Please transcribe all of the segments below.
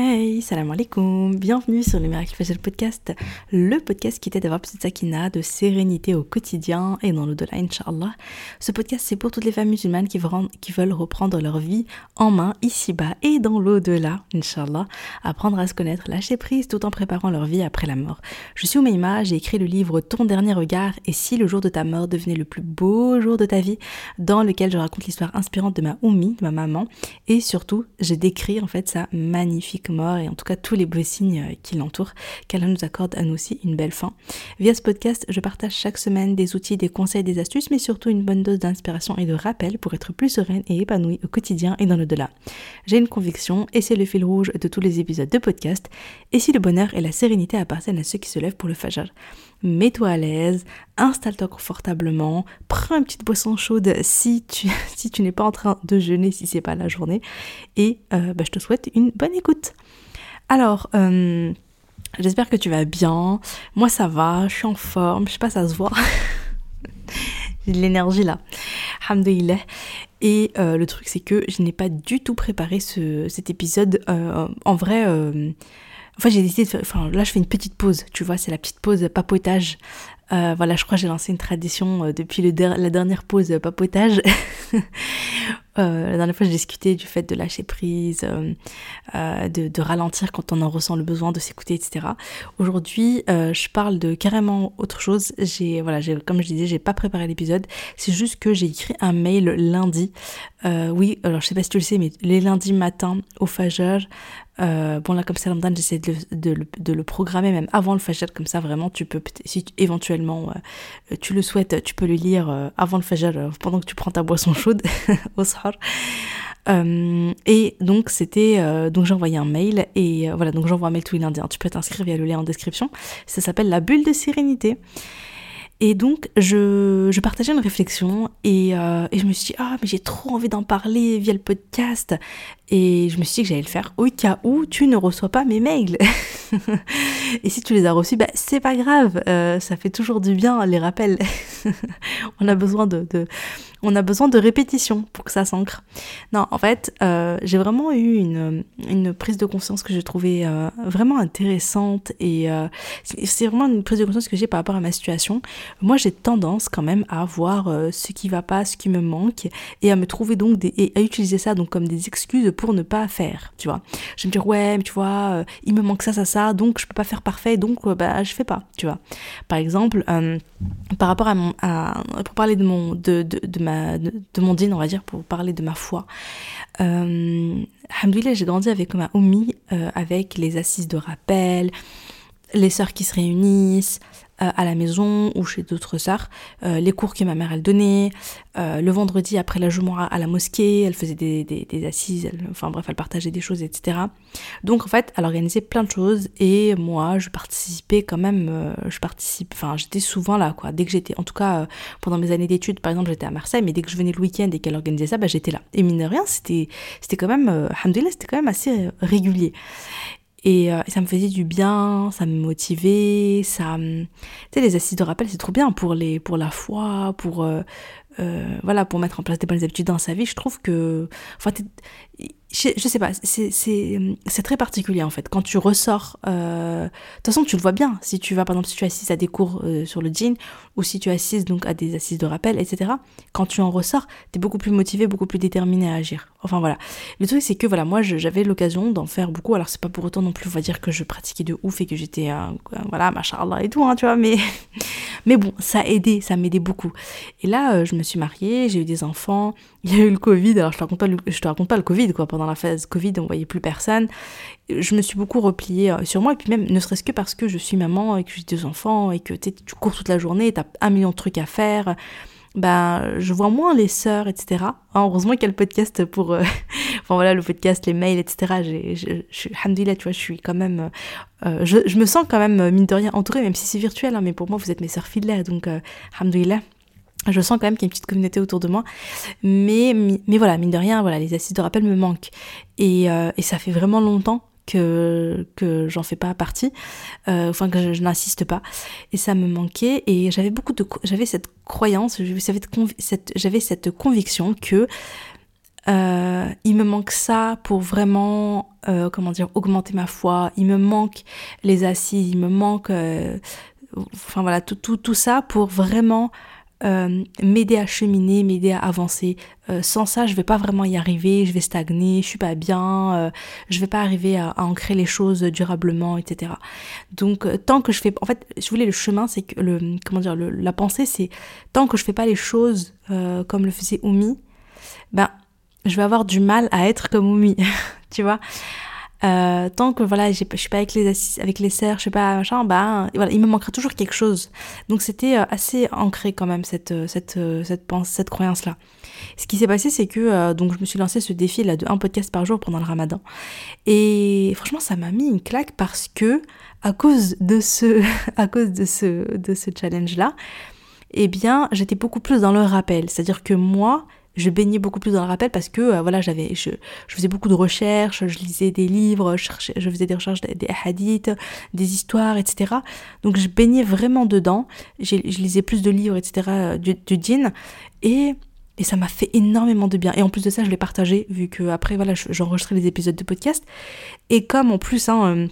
Hey, salam alaikum, bienvenue sur le Miracle Fajr Podcast, le podcast qui t'aide à avoir plus de de sérénité au quotidien et dans l'au-delà, Inch'Allah. Ce podcast, c'est pour toutes les femmes musulmanes qui veulent reprendre leur vie en main, ici-bas et dans l'au-delà, Inch'Allah. Apprendre à se connaître, lâcher prise tout en préparant leur vie après la mort. Je suis Oumaima, j'ai écrit le livre Ton dernier regard et si le jour de ta mort devenait le plus beau jour de ta vie, dans lequel je raconte l'histoire inspirante de ma Oumi, de ma maman, et surtout, j'ai décrit en fait sa magnifique mort et en tout cas tous les beaux signes euh, qui l'entourent, qu'Allah nous accorde à nous aussi une belle fin. Via ce podcast, je partage chaque semaine des outils, des conseils, des astuces, mais surtout une bonne dose d'inspiration et de rappel pour être plus sereine et épanouie au quotidien et dans le-delà. J'ai une conviction et c'est le fil rouge de tous les épisodes de podcast. Et si le bonheur et la sérénité appartiennent à ceux qui se lèvent pour le fajr, mets-toi à l'aise, installe-toi confortablement, prends une petite boisson chaude si tu, si tu n'es pas en train de jeûner, si c'est pas la journée, et euh, bah, je te souhaite une bonne écoute. Alors, euh, j'espère que tu vas bien. Moi, ça va, je suis en forme. Je sais pas, ça se voit. J'ai de l'énergie là. Alhamdulillah. Et euh, le truc, c'est que je n'ai pas du tout préparé ce, cet épisode. En vrai, enfin, j'ai décidé de faire. Enfin, là, je fais une petite pause. Tu vois, c'est la petite pause papotage. voilà, je crois que j'ai lancé une tradition depuis le la dernière pause papotage Euh, la dernière fois, j'ai discuté du fait de lâcher prise, euh, euh, de, ralentir quand on en ressent le besoin, de s'écouter, etc. Aujourd'hui, je parle de carrément autre chose. J'ai, voilà, comme je disais, j'ai pas préparé l'épisode. C'est juste que j'ai écrit un mail lundi. oui, alors je sais pas si tu le sais, mais les lundis matins au Fajr, bon là comme c'est Ramadan j'essaie de, le programmer même avant le Fajr comme ça vraiment tu peux si éventuellement tu le souhaites tu peux le lire avant le Fajr pendant que tu prends ta boisson chaude au euh, et donc c'était euh, donc j'ai envoyé un mail et euh, voilà donc j'envoie un mail tous les lundis. Hein. Tu peux t'inscrire via le lien en description. Ça s'appelle la bulle de sérénité. Et donc, je, je partageais une réflexion et, et je me suis dit, ah, mais j'ai trop envie d'en parler via le podcast. Et je me suis dit que j'allais le faire au cas où tu ne reçois pas mes mails. et si tu les as reçus, bah, c'est pas grave, euh, ça fait toujours du bien les rappels. on a besoin de, de, on a besoin de répétition pour que ça s'ancre. Non, en fait, euh, j'ai vraiment eu une, une, prise de conscience que j'ai trouvée euh, vraiment intéressante et euh, c'est vraiment une prise de conscience que j'ai par rapport à ma situation. Moi, j'ai tendance quand même à voir ce qui va pas, ce qui me manque et à me trouver donc et à utiliser ça donc comme des excuses pour ne pas faire, tu vois. Je vais me dire, ouais, mais tu vois, il me manque ça, ça, ça, donc je peux pas faire parfait, donc bah, je fais pas, tu vois. Par exemple, par rapport à mon, pour parler de mon, de, de, de ma, de, mon dîne, on va dire, pour parler de ma foi. Euh, j'ai grandi avec ma Oumi, avec les assises de rappel, les sœurs qui se réunissent, euh, à la maison ou chez d'autres sœurs, euh, les cours que ma mère elle donnait, euh, le vendredi après la Jumu'ah à la mosquée, elle faisait des, des, assises, enfin bref, elle partageait des choses, etc. Donc en fait, elle organisait plein de choses et moi, je participais quand même, je participe, enfin j'étais souvent là, quoi. Dès que j'étais, en tout cas pendant mes années d'études, par exemple, j'étais à Marseille, mais dès que je venais le week-end et qu'elle organisait ça, bah, j'étais là. Et mine de rien, c'était, c'était quand même, euh, c'était quand même assez régulier. Euh, et, ça me faisait du bien, ça me motivait, ça... Tu sais, les assises de rappel, c'est trop bien pour, les, pour la foi, pour... Euh, euh, voilà, pour mettre en place des bonnes habitudes dans sa vie. Je trouve que... Enfin, je, sais pas, c'est très particulier en fait. Quand tu ressors, euh, de toute façon tu le vois bien, si tu vas par exemple, si tu assises à des cours euh, sur le jean, ou si tu assises donc à des assises de rappel, etc. Quand tu en ressors, t'es beaucoup plus motivé, beaucoup plus déterminé à agir. Enfin voilà. Le truc c'est que voilà, moi j'avais l'occasion d'en faire beaucoup, alors c'est pas pour autant non plus, on va dire que je pratiquais de ouf et que j'étais, euh, voilà, machallah et tout, hein, tu vois, mais, mais bon, ça aidait, ça m'aidait beaucoup. Et là, euh, je me suis mariée, j'ai eu des enfants, il y a eu le Covid, alors je te raconte pas le, te raconte pas le Covid, quoi, pendant la phase Covid, on voyait plus personne. Je me suis beaucoup repliée euh, sur moi, et puis même, ne serait-ce que parce que je suis maman, et que j'ai deux enfants, et que tu cours toute la journée, t'as un million de trucs à faire, ben, je vois moins les sœurs, etc. Hein, heureusement qu'il y a le podcast pour, euh, enfin voilà, le podcast, les mails, etc. Je, je, tu vois, je suis quand même, euh, je, me sens quand même, mine de rien, entourée, même si c'est virtuel, hein, mais pour moi, vous êtes mes sœurs fidèles, donc, euh, je sens quand même qu'il y a une petite communauté autour de moi. Mais, mais voilà, mine de rien, voilà, les assises de rappel me manquent. Et, euh, et ça fait vraiment longtemps que, que j'en fais pas partie, euh, enfin que je, n'insiste pas. Et ça me manquait. Et j'avais beaucoup de. J'avais cette croyance, j'avais cette, cette, conviction que euh, il me manque ça pour vraiment, comment dire, augmenter ma foi. Il me manque les assises, il me manque, enfin voilà, tout, tout, tout ça pour vraiment m'aider à cheminer, m'aider à avancer. sans ça, je vais pas vraiment y arriver, je vais stagner, je suis pas bien, je vais pas arriver à, ancrer les choses durablement, etc. Donc tant que je fais, en fait, je voulais le chemin, c'est que le, comment dire, la pensée, c'est tant que je fais pas les choses comme le faisait Oumi, ben je vais avoir du mal à être comme Oumi, tu vois. Euh, tant que voilà, je suis pas avec les avec les serres, je sais pas machin, bah voilà, il me manquera toujours quelque chose. Donc c'était euh, assez ancré quand même cette euh, cette cette croyance là. Ce qui s'est passé, c'est que donc je me suis lancé ce défi là de un podcast par jour pendant le Ramadan, et franchement ça m'a mis une claque parce que à cause de ce à cause de ce de ce challenge là, eh bien j'étais beaucoup plus dans le rappel, c'est-à-dire que moi je baignais beaucoup plus dans le rappel parce que euh, voilà j'avais je, faisais beaucoup de recherches je lisais des livres je, faisais des recherches des, des, hadiths des histoires etc donc je baignais vraiment dedans je lisais plus de livres etc euh, du, du djinn et et ça m'a fait énormément de bien. Et en plus de ça, je l'ai partagé, vu que après, voilà, j'enregistrais les épisodes de podcast. Et comme en plus, hein, euh,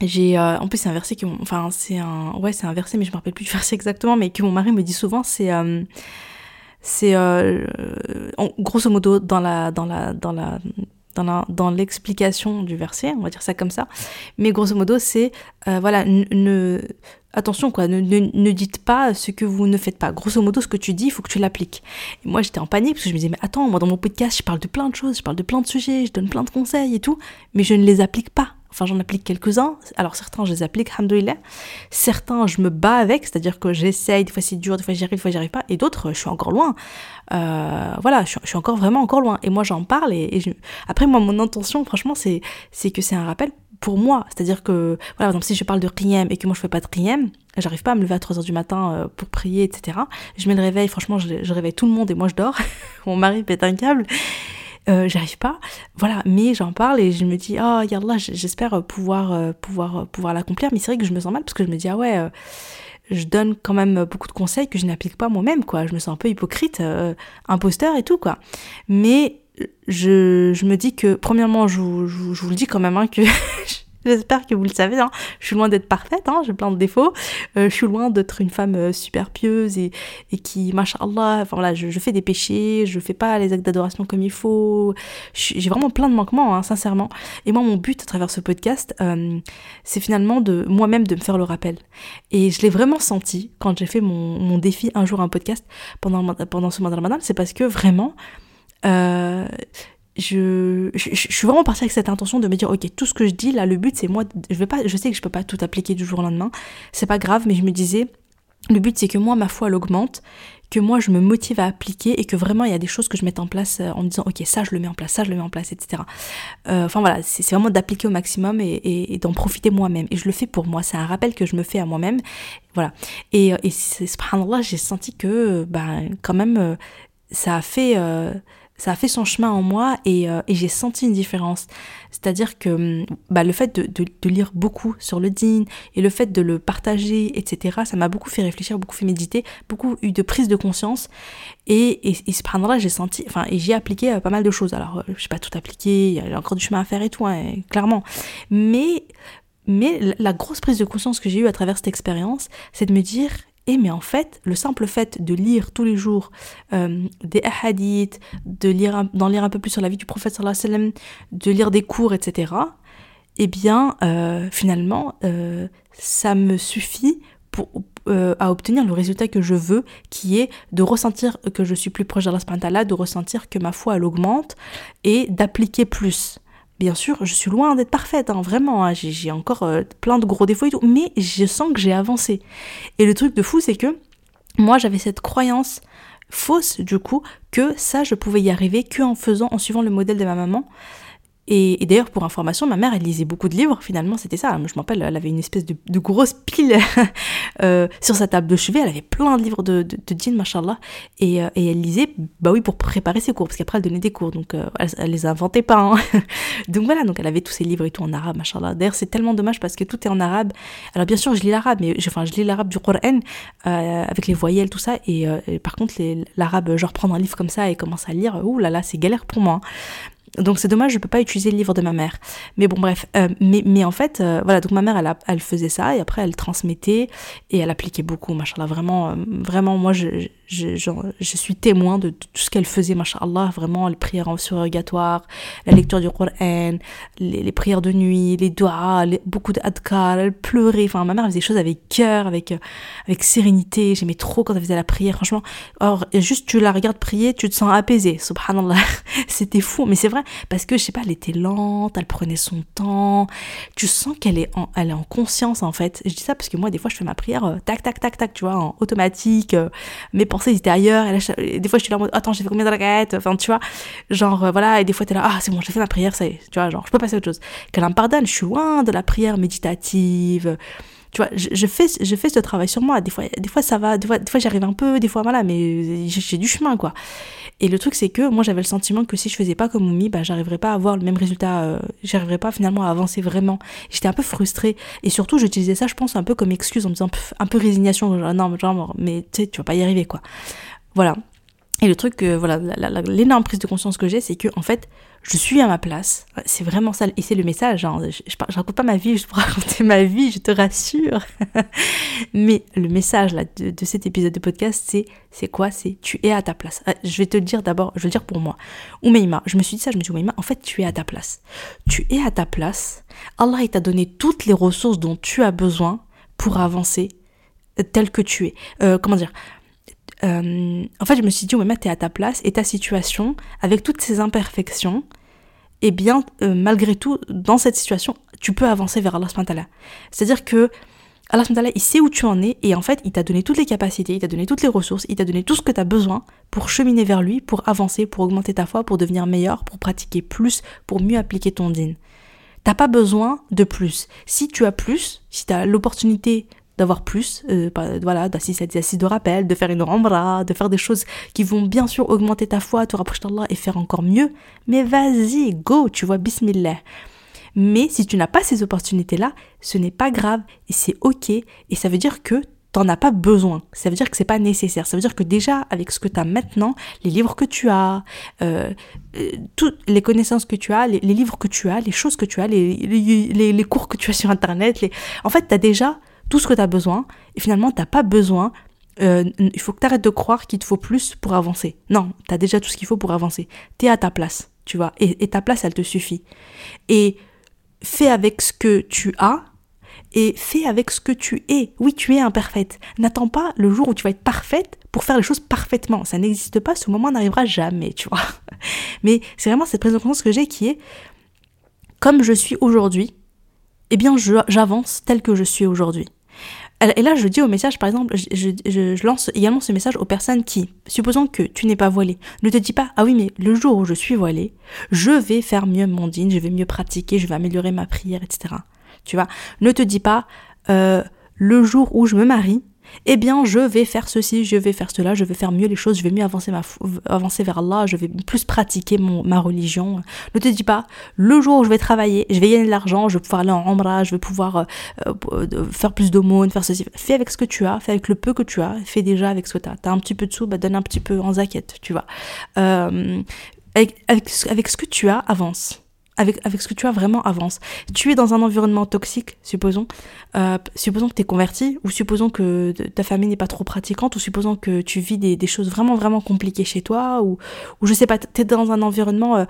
j'ai en plus c'est un verset qui enfin c'est un ouais c'est un verset mais je me rappelle plus du verset exactement mais que mon mari me dit souvent c'est c'est euh, grosso modo dans la dans la dans la dans, dans l'explication du verset, on va dire ça comme ça. Mais grosso modo, c'est euh, voilà, ne attention quoi, ne, ne, ne, dites pas ce que vous ne faites pas. Grosso modo, ce que tu dis, il faut que tu l'appliques. Et moi, j'étais en panique parce que je me disais mais attends, moi dans mon podcast, je parle de plein de choses, je parle de plein de sujets, je donne plein de conseils et tout, mais je ne les applique pas. Enfin, j'en applique quelques-uns. Alors, certains, je les applique, alhamdoulilah. Certains, je me bats avec, c'est-à-dire que j'essaye, des fois c'est dur, des fois j'y arrive, des fois j'y arrive pas. Et d'autres, je suis encore loin. Euh, voilà, je, suis encore vraiment encore loin. Et moi, j'en parle. Et, après, moi, mon intention, franchement, c'est, c'est que c'est un rappel pour moi. C'est-à-dire que, voilà, par exemple, si je parle de Qiyam et que moi je fais pas de Qiyam, j'arrive pas à me lever à 3h du matin euh, pour prier, etc. Je mets le réveil, franchement, je, je réveille tout le monde et moi je dors. Mon mari pète un câble. Euh, j'arrive pas. Voilà, mais j'en parle et je me dis, oh, yallah, j'espère pouvoir, euh, pouvoir, pouvoir l'accomplir. Mais c'est vrai que je me sens mal parce que je me dis, ah ouais, euh, je donne quand même beaucoup de conseils que je n'applique pas moi-même, quoi. Je me sens un peu hypocrite, imposteur et tout, quoi. Mais je, je me dis que, premièrement, je, je, je vous le dis quand même, hein, que J'espère que vous le savez, hein. je suis loin d'être parfaite, hein. j'ai plein de défauts. Euh, je suis loin d'être une femme euh, super pieuse et, et qui, machallah, enfin voilà, je, fais des péchés, je fais pas les actes d'adoration comme il faut. J'ai vraiment plein de manquements, hein, sincèrement. Et moi, mon but à travers ce podcast, euh, c'est finalement de moi-même de me faire le rappel. Et je l'ai vraiment senti quand j'ai fait mon, défi un jour un podcast pendant, pendant ce mois de Ramadan, c'est parce que vraiment, je, suis vraiment partie avec cette intention de me dire ok tout ce que je dis là le but c'est moi je vais pas je sais que je peux pas tout appliquer du jour au lendemain. C'est pas grave mais je me disais le but c'est que moi ma foi elle augmente que moi je me motive à appliquer et que vraiment il y a des choses que je mette en place euh, en me disant ok ça je le mets en place ça je le mets en place etc euh, enfin voilà c'est vraiment d'appliquer au maximum et, d'en profiter moi-même. Et je le fais pour moi. C'est un rappel que je me fais à moi-même. Voilà. Et, et subhanallah j'ai senti que ben quand même ça a fait euh, ça a fait son chemin en moi et, euh, j'ai senti une différence. C'est-à-dire que hum, bah, le fait de, lire beaucoup sur le din et le fait de le partager, etc., ça m'a beaucoup fait réfléchir, beaucoup fait méditer, beaucoup eu de prise de conscience. Et, et, et là j'ai senti, enfin, et j'ai appliqué euh, pas mal de choses. Alors, euh, je sais pas tout appliqué, il y a encore du chemin à faire et tout, hein, clairement. Mais mais la grosse prise de conscience que j'ai eue à travers cette expérience, c'est de me dire, et mais en fait, le simple fait de lire tous les jours euh, des hadiths, de lire, d'en lire un peu plus sur la vie du prophète sallallahu alayhi de lire des cours, etc., eh bien, euh, finalement, euh, ça me suffit pour, à obtenir le résultat que je veux, qui est de ressentir que je suis plus proche d'Allah, de ressentir que ma foi, elle augmente, et d'appliquer plus. Bien sûr, je suis loin d'être parfaite, hein, vraiment, hein, j'ai encore euh, plein de gros défauts et tout, mais je sens que j'ai avancé. Et le truc de fou, c'est que moi, j'avais cette croyance fausse, du coup, que ça, je pouvais y arriver que en faisant, en suivant le modèle de ma maman. Et, d'ailleurs, pour information, ma mère, elle lisait beaucoup de livres, finalement, c'était ça. Je me rappelle, elle avait une espèce de, grosse pile euh, sur sa table de chevet, elle avait plein de livres de, de, de djinn, machallah, et, euh, et elle lisait, bah oui, pour préparer ses cours, parce qu'après, elle donnait des cours, donc euh, elle, elle, les inventait pas. Hein. donc voilà, donc elle avait tous ses livres et tout en arabe, machallah. D'ailleurs, c'est tellement dommage parce que tout est en arabe. Alors bien sûr, je lis l'arabe, mais je, enfin, je lis l'arabe du Coran, avec les voyelles, tout ça, et, par contre, l'arabe, genre prendre un livre comme ça et commencer à lire, ouh là là, c'est galère pour moi. Donc c'est dommage, je peux pas utiliser le livre de ma mère. Mais bon, bref. Euh, mais, mais en fait, euh, voilà, donc ma mère, elle, elle faisait ça et après elle transmettait et elle appliquait beaucoup, machin Vraiment, euh, vraiment, moi, je, je, je, suis témoin de, tout ce qu'elle faisait, machallah, vraiment, les prières en surrogatoire, la lecture du Coran, les, prières de nuit, les doigts, beaucoup d'adkar, elle pleurait, enfin, ma mère faisait des choses avec cœur, avec, avec sérénité, j'aimais trop quand elle faisait la prière, franchement. Or, juste tu la regardes prier, tu te sens apaisé, subhanallah, c'était fou, mais c'est vrai, parce que, je sais pas, elle était lente, elle prenait son temps, tu sens qu'elle est en, elle est en conscience, en fait. Je dis ça parce que moi, des fois, je fais ma prière, euh, tac, tac, tac, tac, tu vois, en automatique, euh, mes pensées étaient ailleurs. Des fois, je suis là en mode, attends, j'ai fait combien de raquettes Enfin, tu vois, genre, euh, voilà. Et des fois, t'es là, ah, c'est bon, j'ai fait ma prière, ça y est. Tu vois, genre, je peux passer à autre chose. Qu'elle me pardonne, je suis loin de la prière méditative. Tu vois, je, fais, je fais ce travail sur moi. Des fois, des fois ça va, des fois, des fois j'arrive un peu, des fois, voilà, mais j'ai du chemin, quoi. Et le truc, c'est que moi, j'avais le sentiment que si je faisais pas comme Oumi, bah, j'arriverais pas à avoir le même résultat, euh, j'arriverais pas finalement à avancer vraiment. J'étais un peu frustrée. Et surtout, j'utilisais ça, je pense, un peu comme excuse en me disant un peu résignation, genre, non, genre, mais tu sais, tu vas pas y arriver, quoi. Voilà. Et le truc, voilà, l'énorme prise de conscience que j'ai, c'est que, en fait, je suis à ma place. C'est vraiment ça. Et c'est le message. Hein. Je, je, raconte pas ma vie juste pour raconter ma vie, je te rassure. Mais le message là, de, cet épisode de podcast, c'est c'est quoi? C'est tu es à ta place. Euh, je vais te le dire d'abord, je vais le dire pour moi. Oumeima, je me suis dit ça, je me suis dit, Oumeima, en fait, tu es à ta place. Tu es à ta place. Allah, t'a donné toutes les ressources dont tu as besoin pour avancer euh, tel que tu es. Euh, comment dire? Euh, en fait, je me suis dit, ouais, tu es à ta place et ta situation, avec toutes ces imperfections, eh bien, euh, malgré tout, dans cette situation, tu peux avancer vers Allah subhanahu C'est-à-dire que Allah subhanahu il sait où tu en es et en fait, il t'a donné toutes les capacités, il t'a donné toutes les ressources, il t'a donné tout ce que tu as besoin pour cheminer vers lui, pour avancer, pour augmenter ta foi, pour devenir meilleur, pour pratiquer plus, pour mieux appliquer ton din. T'as pas besoin de plus. Si tu as plus, si tu as l'opportunité d'avoir plus, euh, voilà, d'assister à des assises de rappel, de faire une rambra, de faire des choses qui vont bien sûr augmenter ta foi, te rapprocher d'Allah et faire encore mieux. Mais vas-y, go, tu vois, bismillah. Mais si tu n'as pas ces opportunités-là, ce n'est pas grave et c'est ok et ça veut dire que t'en as pas besoin. Ça veut dire que c'est pas nécessaire. Ça veut dire que déjà, avec ce que tu as maintenant, les livres que tu as, euh, euh, toutes les connaissances que tu as, les, livres que tu as, les choses que tu as, les, les, cours que tu as sur Internet, en fait, tu as déjà tout ce que tu as besoin, et finalement, tu pas besoin. Euh, il faut que tu arrêtes de croire qu'il te faut plus pour avancer. Non, tu as déjà tout ce qu'il faut pour avancer. Tu es à ta place, tu vois, et, ta place, elle te suffit. Et fais avec ce que tu as, et fais avec ce que tu es. Oui, tu es imparfaite. N'attends pas le jour où tu vas être parfaite pour faire les choses parfaitement. Ça n'existe pas, ce moment n'arrivera jamais, tu vois. Mais c'est vraiment cette prise de conscience que j'ai qui est, comme je suis aujourd'hui, eh bien j'avance tel que je suis aujourd'hui. Et là, je dis au message, par exemple, je, lance également ce message aux personnes qui, supposons que tu n'es pas voilée, ne te dis pas, ah oui, mais le jour où je suis voilée, je vais faire mieux mon dîne, je vais mieux pratiquer, je vais améliorer ma prière, etc. Tu vois, ne te dis pas, euh, le jour où je me marie, eh bien, je vais faire ceci, je vais faire cela, je vais faire mieux les choses, je vais mieux avancer, ma avancer vers Allah, je vais plus pratiquer mon, ma religion. Ne te dis pas, le jour où je vais travailler, je vais gagner de l'argent, je vais pouvoir aller en Umrah, je vais pouvoir euh, euh, faire plus d'aumônes, faire ceci. Fais avec ce que tu as, fais avec le peu que tu as, fais déjà avec ce que tu as. Tu as un petit peu de sous, bah, donne un petit peu en zaquette, tu vois. Euh, avec, avec ce que tu as, avance avec, ce que tu as vraiment avance. Tu es dans un environnement toxique, supposons, euh, supposons que tu es converti, ou supposons que ta famille n'est pas trop pratiquante, ou supposons que tu vis des, des, choses vraiment vraiment compliquées chez toi, ou, ou je sais pas, tu es dans un environnement euh,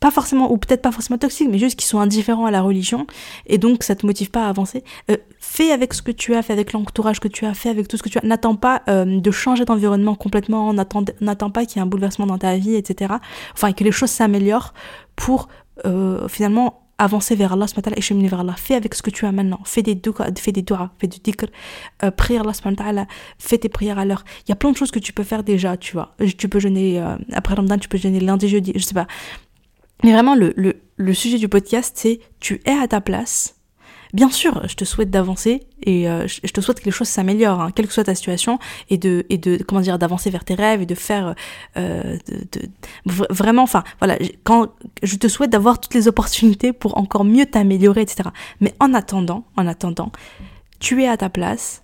pas forcément, ou peut-être pas forcément toxique, mais juste qui sont indifférents à la religion, et donc ça te motive pas à avancer. Euh, fais avec ce que tu as, fais avec l'entourage que tu as, fais avec tout ce que tu as. N'attends pas euh, de changer d'environnement complètement, n'attends pas qu'il y ait un bouleversement dans ta vie, etc. Enfin, que les choses s'améliorent pour euh, finalement avancer vers Allah et cheminer vers Allah. Fais avec ce que tu as maintenant. Fais des doigts, fais des doigts, fais du dhikr, euh, prie Allah fais tes prières à l'heure. Il y a plein de choses que tu peux faire déjà, tu vois. Tu peux jeûner, euh, après Ramadan, tu peux jeûner lundi, jeudi, je sais pas. Mais vraiment, le, le, le sujet du podcast, c'est tu es à ta place. Bien sûr, je te souhaite d'avancer et euh, je te souhaite que les choses s'améliorent, hein, quelle que soit ta situation, et de, et de comment dire, d'avancer vers tes rêves et de faire euh, de, vraiment, enfin, voilà, quand je te souhaite d'avoir toutes les opportunités pour encore mieux t'améliorer, etc. Mais en attendant, en attendant, tu es à ta place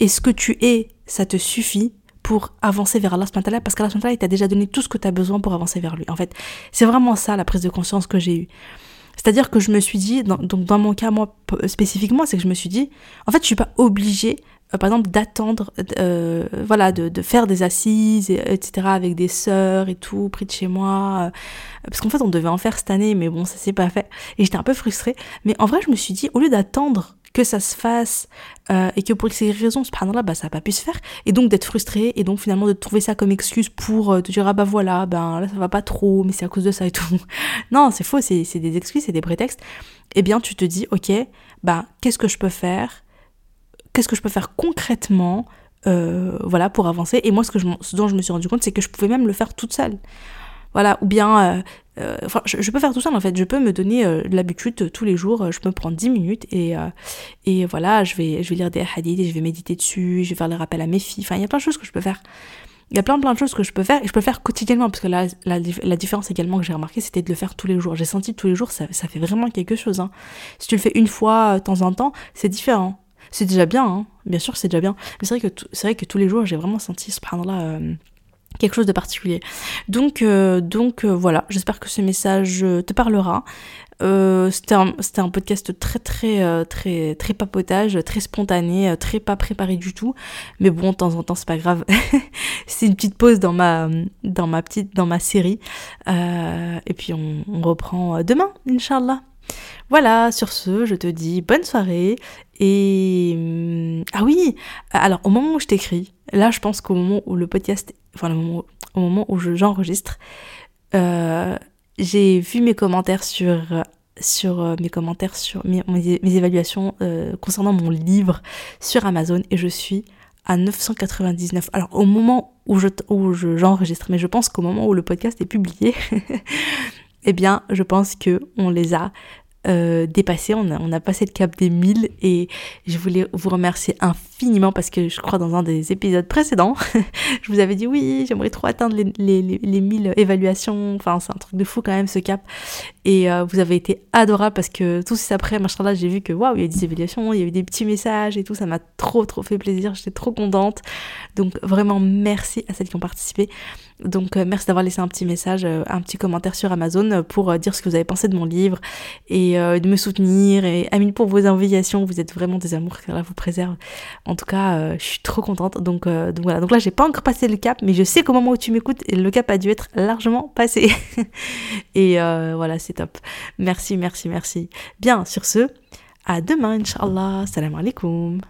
et ce que tu es, ça te suffit pour avancer vers Allah parce qu'Allah il t'a déjà donné tout ce que tu as besoin pour avancer vers lui. En fait, c'est vraiment ça la prise de conscience que j'ai eue. C'est-à-dire que je me suis dit, donc dans mon cas moi spécifiquement, c'est que je me suis dit, en fait, je suis pas obligée, par exemple, d'attendre, euh, voilà, de, faire des assises, etc., avec des sœurs et tout, près de chez moi, euh, parce qu'en fait, on devait en faire cette année, mais bon, ça s'est pas fait, et j'étais un peu frustrée. Mais en vrai, je me suis dit, au lieu d'attendre que ça se fasse euh, et que pour ces raisons, subhanallah, bah, ça n'a pas pu se faire. Et donc d'être frustré et donc finalement de trouver ça comme excuse pour euh, te dire ah bah voilà, ben là ça va pas trop, mais c'est à cause de ça et tout. non, c'est faux, c'est des excuses, c'est des prétextes. Eh bien, tu te dis ok, bah qu'est-ce que je peux faire Qu'est-ce que je peux faire concrètement euh, voilà, pour avancer. Et moi, ce, que dont je me suis rendu compte, c'est que je pouvais même le faire toute seule. Voilà, ou bien, euh, euh, enfin, je, peux faire tout ça en fait, je peux me donner euh, l'habitude tous les jours, je peux me prendre 10 minutes et, et voilà, je vais, je vais lire des hadiths et je vais méditer dessus, je vais faire les rappels à mes filles, enfin, il y a plein de choses que je peux faire. Il y a plein plein de choses que je peux faire et je peux le faire quotidiennement parce que la, la, la différence également que j'ai remarqué c'était de le faire tous les jours. J'ai senti tous les jours ça, ça fait vraiment quelque chose. Hein. Si tu le fais une fois de temps en temps, c'est différent. C'est déjà bien, hein. bien sûr c'est déjà bien. Mais c'est vrai que vrai que tous les jours j'ai vraiment senti ce là quelque chose de particulier. Donc, euh, donc euh, voilà, j'espère que ce message euh, te parlera. c'était un, un, podcast très très très très papotage, très spontané, très pas préparé du tout. Mais bon, de temps en temps, c'est pas grave. c'est une petite pause dans ma dans ma petite dans ma série. et puis on, on reprend demain, inshallah. Voilà, sur ce, je te dis bonne soirée. Et hum, ah oui, alors au moment où je t'écris, là je pense qu'au moment où le podcast, enfin au moment où j'enregistre, euh, j'ai vu mes commentaires sur euh, mes commentaires sur mes, évaluations euh, concernant mon livre sur Amazon et je suis à 999. Alors au moment où j'enregistre, mais je pense qu'au moment où le podcast est publié, eh bien, je pense que on les a euh, dépassé, on a, on a passé le cap des 1000 et je voulais vous remercier infiniment parce que je crois dans un des épisodes précédents, je vous avais dit oui, j'aimerais trop atteindre les, les, les, 1000 évaluations, enfin c'est un truc de fou quand même ce cap et euh, vous avez été adorable parce que tout suite après, là j'ai vu que waouh, il y a eu des évaluations, il y a eu des petits messages et tout, ça m'a trop trop fait plaisir, j'étais trop contente. Donc vraiment merci à celles qui ont participé. Donc euh, merci d'avoir laissé un petit message, euh, un petit commentaire sur Amazon pour dire ce que vous avez pensé de mon livre et de me soutenir. Et amis pour vos enviations, vous êtes vraiment des amours que là vous préserve. En tout cas, je suis trop contente. Donc, donc voilà. Donc là, j'ai pas encore passé le cap, mais je sais qu'au moment où tu m'écoutes, le cap a dû être largement passé. et voilà, c'est top. Merci, merci, merci. Bien, sur ce, à demain, Inch'Allah. Salam alaikum.